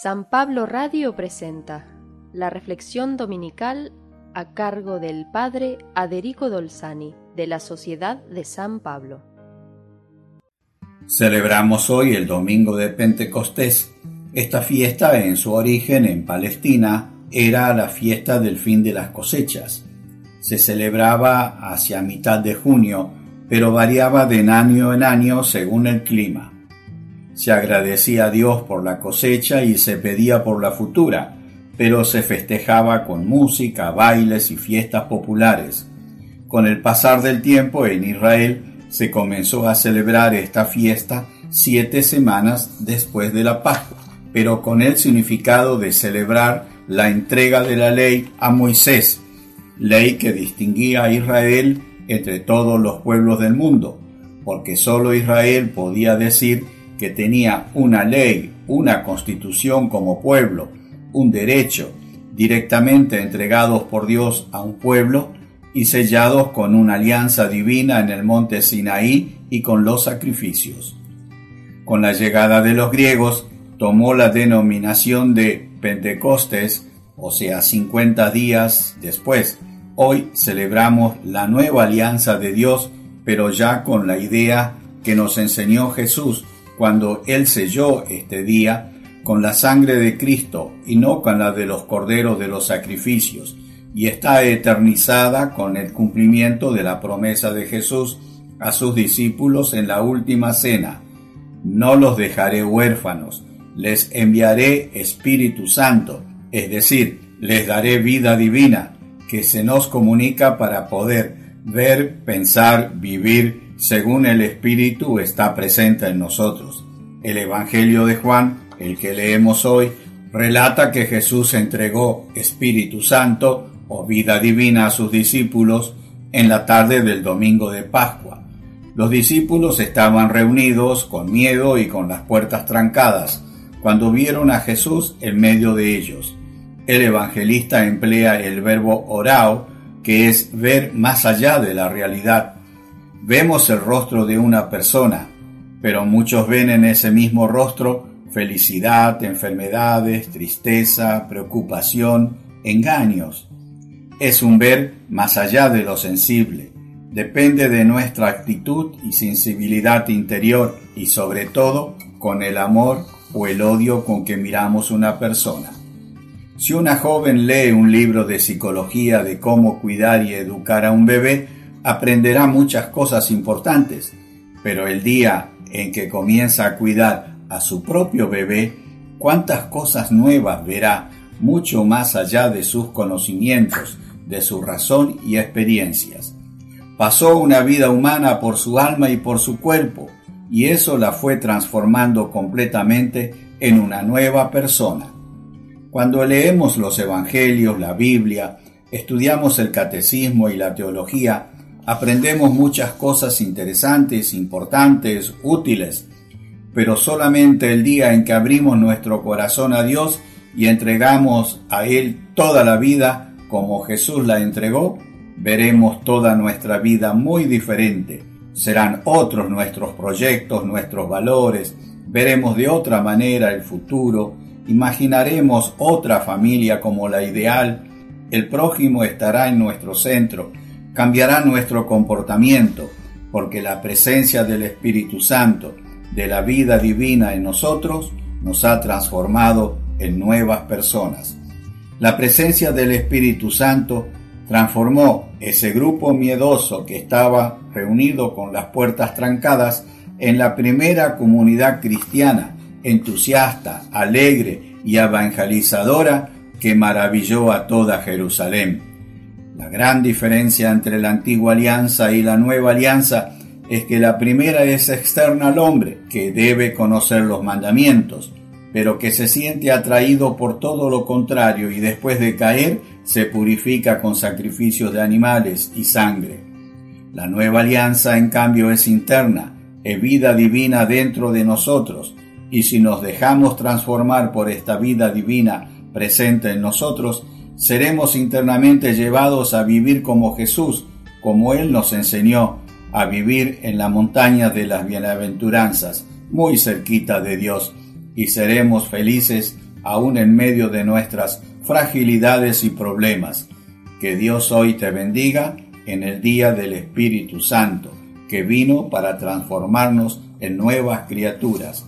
San Pablo Radio presenta la reflexión dominical a cargo del Padre Aderico Dolzani de la Sociedad de San Pablo. Celebramos hoy el Domingo de Pentecostés. Esta fiesta en su origen en Palestina era la fiesta del fin de las cosechas. Se celebraba hacia mitad de junio, pero variaba de año en año según el clima. Se agradecía a Dios por la cosecha y se pedía por la futura, pero se festejaba con música, bailes y fiestas populares. Con el pasar del tiempo en Israel se comenzó a celebrar esta fiesta siete semanas después de la Pascua, pero con el significado de celebrar la entrega de la ley a Moisés, ley que distinguía a Israel entre todos los pueblos del mundo, porque sólo Israel podía decir que tenía una ley, una constitución como pueblo, un derecho, directamente entregados por Dios a un pueblo y sellados con una alianza divina en el monte Sinaí y con los sacrificios. Con la llegada de los griegos tomó la denominación de Pentecostes, o sea, 50 días después. Hoy celebramos la nueva alianza de Dios, pero ya con la idea que nos enseñó Jesús cuando Él selló este día con la sangre de Cristo y no con la de los corderos de los sacrificios, y está eternizada con el cumplimiento de la promesa de Jesús a sus discípulos en la última cena. No los dejaré huérfanos, les enviaré Espíritu Santo, es decir, les daré vida divina, que se nos comunica para poder ver, pensar, vivir según el Espíritu está presente en nosotros. El Evangelio de Juan, el que leemos hoy, relata que Jesús entregó Espíritu Santo o vida divina a sus discípulos en la tarde del domingo de Pascua. Los discípulos estaban reunidos con miedo y con las puertas trancadas cuando vieron a Jesús en medio de ellos. El evangelista emplea el verbo orao, que es ver más allá de la realidad, Vemos el rostro de una persona, pero muchos ven en ese mismo rostro felicidad, enfermedades, tristeza, preocupación, engaños. Es un ver más allá de lo sensible. Depende de nuestra actitud y sensibilidad interior y sobre todo con el amor o el odio con que miramos una persona. Si una joven lee un libro de psicología de cómo cuidar y educar a un bebé, aprenderá muchas cosas importantes, pero el día en que comienza a cuidar a su propio bebé, cuántas cosas nuevas verá mucho más allá de sus conocimientos, de su razón y experiencias. Pasó una vida humana por su alma y por su cuerpo, y eso la fue transformando completamente en una nueva persona. Cuando leemos los Evangelios, la Biblia, estudiamos el catecismo y la teología, aprendemos muchas cosas interesantes, importantes, útiles, pero solamente el día en que abrimos nuestro corazón a Dios y entregamos a Él toda la vida como Jesús la entregó, veremos toda nuestra vida muy diferente. Serán otros nuestros proyectos, nuestros valores, veremos de otra manera el futuro, imaginaremos otra familia como la ideal, el prójimo estará en nuestro centro, cambiará nuestro comportamiento, porque la presencia del Espíritu Santo, de la vida divina en nosotros, nos ha transformado en nuevas personas. La presencia del Espíritu Santo transformó ese grupo miedoso que estaba reunido con las puertas trancadas en la primera comunidad cristiana, entusiasta, alegre y evangelizadora que maravilló a toda Jerusalén. La gran diferencia entre la antigua alianza y la nueva alianza es que la primera es externa al hombre, que debe conocer los mandamientos, pero que se siente atraído por todo lo contrario y después de caer se purifica con sacrificios de animales y sangre. La nueva alianza, en cambio, es interna, es vida divina dentro de nosotros, y si nos dejamos transformar por esta vida divina presente en nosotros, seremos internamente llevados a vivir como Jesús, como Él nos enseñó a vivir en la montaña de las bienaventuranzas, muy cerquita de Dios, y seremos felices aún en medio de nuestras fragilidades y problemas. Que Dios hoy te bendiga en el día del Espíritu Santo, que vino para transformarnos en nuevas criaturas